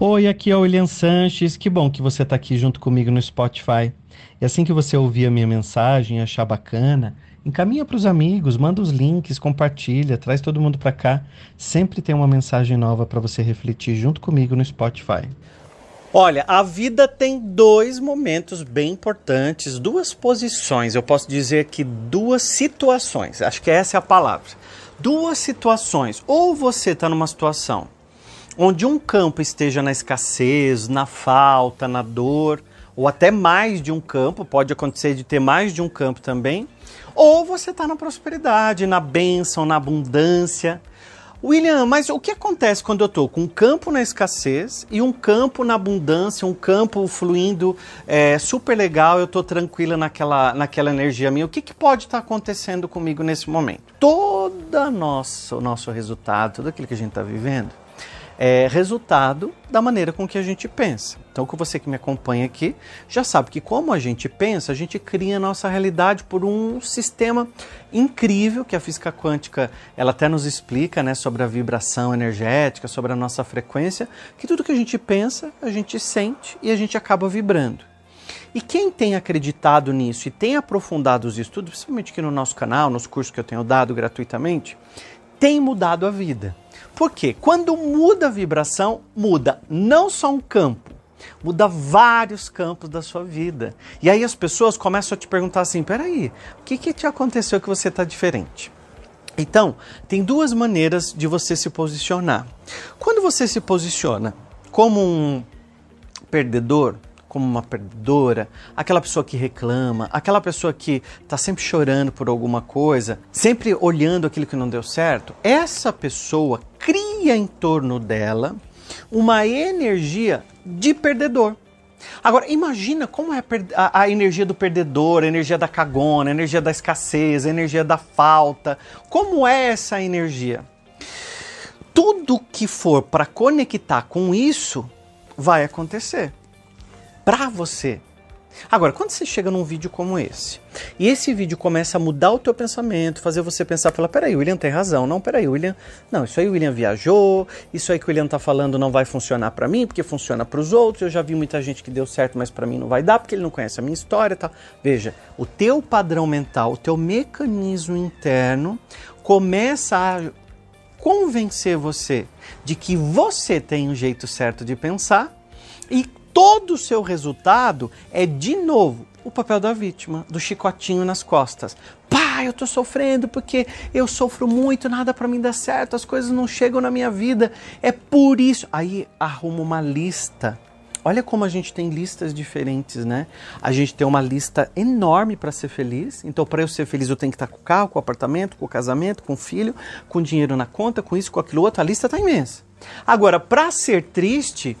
Oi, aqui é o William Sanches. Que bom que você está aqui junto comigo no Spotify. E assim que você ouvir a minha mensagem achar bacana, encaminha para os amigos, manda os links, compartilha, traz todo mundo para cá. Sempre tem uma mensagem nova para você refletir junto comigo no Spotify. Olha, a vida tem dois momentos bem importantes, duas posições, eu posso dizer que duas situações, acho que essa é a palavra. Duas situações. Ou você está numa situação onde um campo esteja na escassez, na falta, na dor, ou até mais de um campo, pode acontecer de ter mais de um campo também, ou você está na prosperidade, na bênção, na abundância. William, mas o que acontece quando eu estou com um campo na escassez e um campo na abundância, um campo fluindo é, super legal, eu estou tranquila naquela, naquela energia minha? O que, que pode estar tá acontecendo comigo nesse momento? Todo nosso, nosso resultado, tudo aquilo que a gente está vivendo, é resultado da maneira com que a gente pensa. Então, que você que me acompanha aqui já sabe que como a gente pensa, a gente cria a nossa realidade por um sistema incrível que a física quântica ela até nos explica, né, sobre a vibração energética, sobre a nossa frequência, que tudo que a gente pensa, a gente sente e a gente acaba vibrando. E quem tem acreditado nisso e tem aprofundado os estudos, principalmente aqui no nosso canal, nos cursos que eu tenho dado gratuitamente, tem mudado a vida. Por quê? Quando muda a vibração, muda não só um campo, muda vários campos da sua vida. E aí as pessoas começam a te perguntar assim: peraí, o que, que te aconteceu que você está diferente? Então, tem duas maneiras de você se posicionar. Quando você se posiciona como um perdedor, como uma perdedora, aquela pessoa que reclama, aquela pessoa que está sempre chorando por alguma coisa, sempre olhando aquilo que não deu certo, essa pessoa cria em torno dela uma energia de perdedor. Agora, imagina como é a, a, energia do perdedor, a energia da cagona, a energia da escassez, a energia da falta. Como é essa energia? Tudo que for para conectar com isso vai acontecer para você. Agora, quando você chega num vídeo como esse, e esse vídeo começa a mudar o teu pensamento, fazer você pensar, falar, peraí, o William tem razão, não, peraí, William, não, isso aí o William viajou, isso aí que o William tá falando não vai funcionar para mim, porque funciona para os outros, eu já vi muita gente que deu certo, mas para mim não vai dar, porque ele não conhece a minha história e tal. Veja, o teu padrão mental, o teu mecanismo interno começa a convencer você de que você tem um jeito certo de pensar e todo o seu resultado é, de novo, o papel da vítima, do chicotinho nas costas. Pai, eu tô sofrendo porque eu sofro muito, nada para mim dar certo, as coisas não chegam na minha vida. É por isso. Aí arruma uma lista. Olha como a gente tem listas diferentes, né? A gente tem uma lista enorme para ser feliz. Então, para eu ser feliz, eu tenho que estar com o carro, com o apartamento, com o casamento, com o filho, com dinheiro na conta, com isso, com aquilo outro. A lista está imensa. Agora, para ser triste,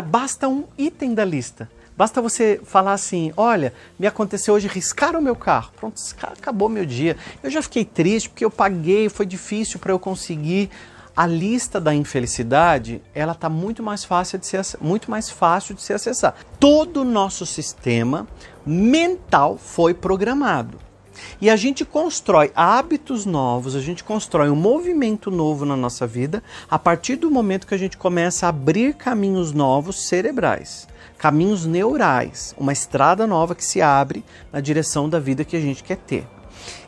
basta um item da lista. Basta você falar assim: olha, me aconteceu hoje riscar o meu carro. Pronto, acabou meu dia. Eu já fiquei triste porque eu paguei, foi difícil para eu conseguir. A lista da infelicidade, ela está muito mais fácil de ser muito mais fácil de se acessar. Todo o nosso sistema mental foi programado. E a gente constrói hábitos novos, a gente constrói um movimento novo na nossa vida a partir do momento que a gente começa a abrir caminhos novos cerebrais, caminhos neurais, uma estrada nova que se abre na direção da vida que a gente quer ter.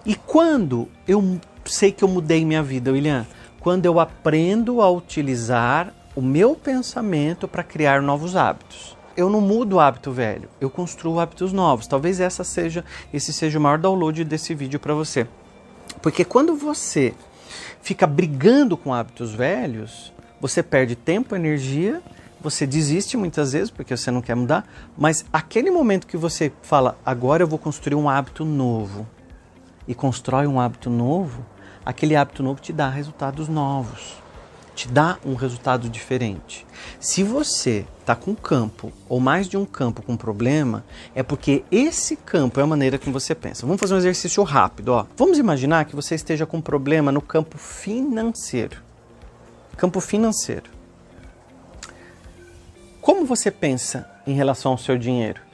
E quando eu sei que eu mudei minha vida, William, quando eu aprendo a utilizar o meu pensamento para criar novos hábitos eu não mudo o hábito velho, eu construo hábitos novos. Talvez essa seja, esse seja o maior download desse vídeo para você. Porque quando você fica brigando com hábitos velhos, você perde tempo, energia, você desiste muitas vezes porque você não quer mudar, mas aquele momento que você fala, agora eu vou construir um hábito novo, e constrói um hábito novo, aquele hábito novo te dá resultados novos te dá um resultado diferente. Se você está com um campo ou mais de um campo com problema, é porque esse campo é a maneira que você pensa. Vamos fazer um exercício rápido. Ó. Vamos imaginar que você esteja com um problema no campo financeiro. Campo financeiro. Como você pensa em relação ao seu dinheiro?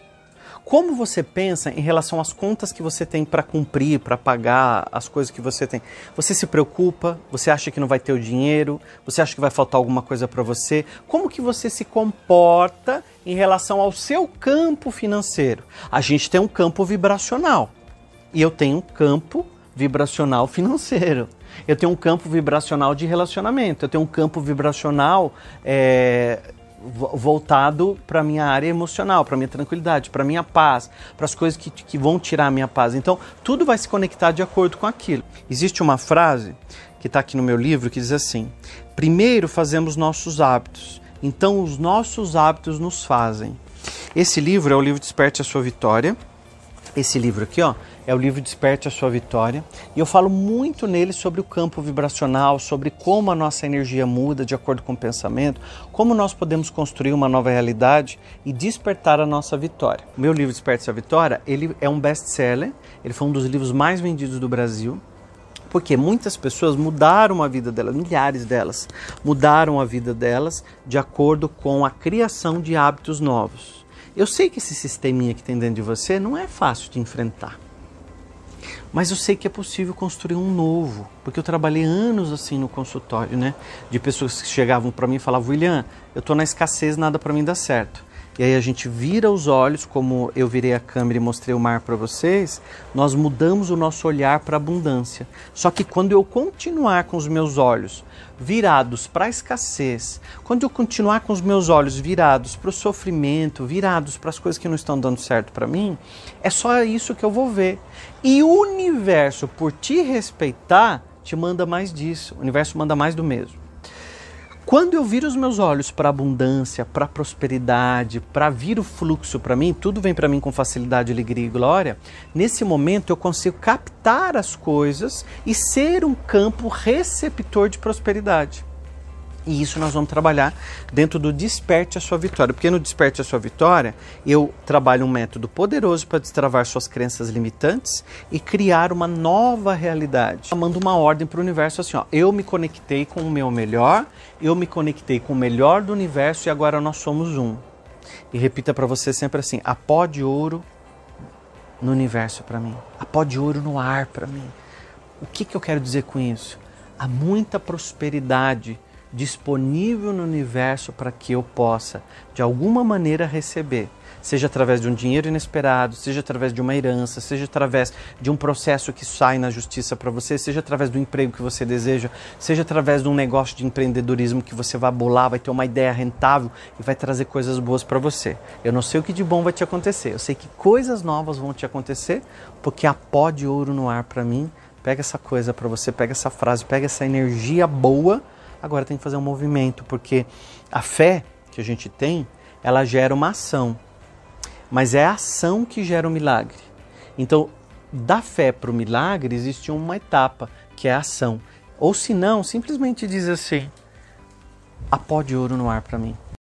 Como você pensa em relação às contas que você tem para cumprir, para pagar, as coisas que você tem? Você se preocupa? Você acha que não vai ter o dinheiro? Você acha que vai faltar alguma coisa para você? Como que você se comporta em relação ao seu campo financeiro? A gente tem um campo vibracional e eu tenho um campo vibracional financeiro. Eu tenho um campo vibracional de relacionamento. Eu tenho um campo vibracional é, voltado para minha área emocional, para minha tranquilidade, para minha paz, para as coisas que, que vão tirar a minha paz. Então, tudo vai se conectar de acordo com aquilo. Existe uma frase que está aqui no meu livro que diz assim: primeiro fazemos nossos hábitos, então os nossos hábitos nos fazem. Esse livro é o livro Desperte a Sua Vitória. Esse livro aqui, ó, é o livro Desperte a Sua Vitória. E eu falo muito nele sobre o campo vibracional, sobre como a nossa energia muda de acordo com o pensamento, como nós podemos construir uma nova realidade e despertar a nossa vitória. O meu livro Desperte a Sua Vitória, ele é um best-seller, ele foi um dos livros mais vendidos do Brasil. Porque muitas pessoas mudaram a vida delas, milhares delas, mudaram a vida delas de acordo com a criação de hábitos novos. Eu sei que esse sisteminha que tem dentro de você não é fácil de enfrentar. Mas eu sei que é possível construir um novo, porque eu trabalhei anos assim no consultório, né? De pessoas que chegavam para mim e falavam: William, eu estou na escassez, nada para mim dá certo. E aí a gente vira os olhos, como eu virei a câmera e mostrei o mar para vocês, nós mudamos o nosso olhar para a abundância. Só que quando eu continuar com os meus olhos virados para a escassez, quando eu continuar com os meus olhos virados para o sofrimento, virados para as coisas que não estão dando certo para mim, é só isso que eu vou ver. E o universo, por te respeitar, te manda mais disso. O universo manda mais do mesmo. Quando eu viro os meus olhos para abundância, para prosperidade, para vir o fluxo para mim, tudo vem para mim com facilidade, alegria e glória. Nesse momento eu consigo captar as coisas e ser um campo receptor de prosperidade. E isso nós vamos trabalhar dentro do Desperte a Sua Vitória. Porque no Desperte a Sua Vitória, eu trabalho um método poderoso para destravar suas crenças limitantes e criar uma nova realidade. Mando uma ordem para o universo assim: ó, eu me conectei com o meu melhor, eu me conectei com o melhor do universo e agora nós somos um. E repita para você sempre assim: a pó de ouro no universo para mim, a pó de ouro no ar para mim. O que, que eu quero dizer com isso? Há muita prosperidade disponível no universo para que eu possa, de alguma maneira, receber. Seja através de um dinheiro inesperado, seja através de uma herança, seja através de um processo que sai na justiça para você, seja através do emprego que você deseja, seja através de um negócio de empreendedorismo que você vai bolar, vai ter uma ideia rentável e vai trazer coisas boas para você. Eu não sei o que de bom vai te acontecer, eu sei que coisas novas vão te acontecer, porque há pó de ouro no ar para mim. Pega essa coisa para você, pega essa frase, pega essa energia boa Agora tem que fazer um movimento, porque a fé que a gente tem, ela gera uma ação. Mas é a ação que gera o milagre. Então, da fé para o milagre existe uma etapa, que é a ação. Ou se não, simplesmente diz assim: a pó de ouro no ar para mim.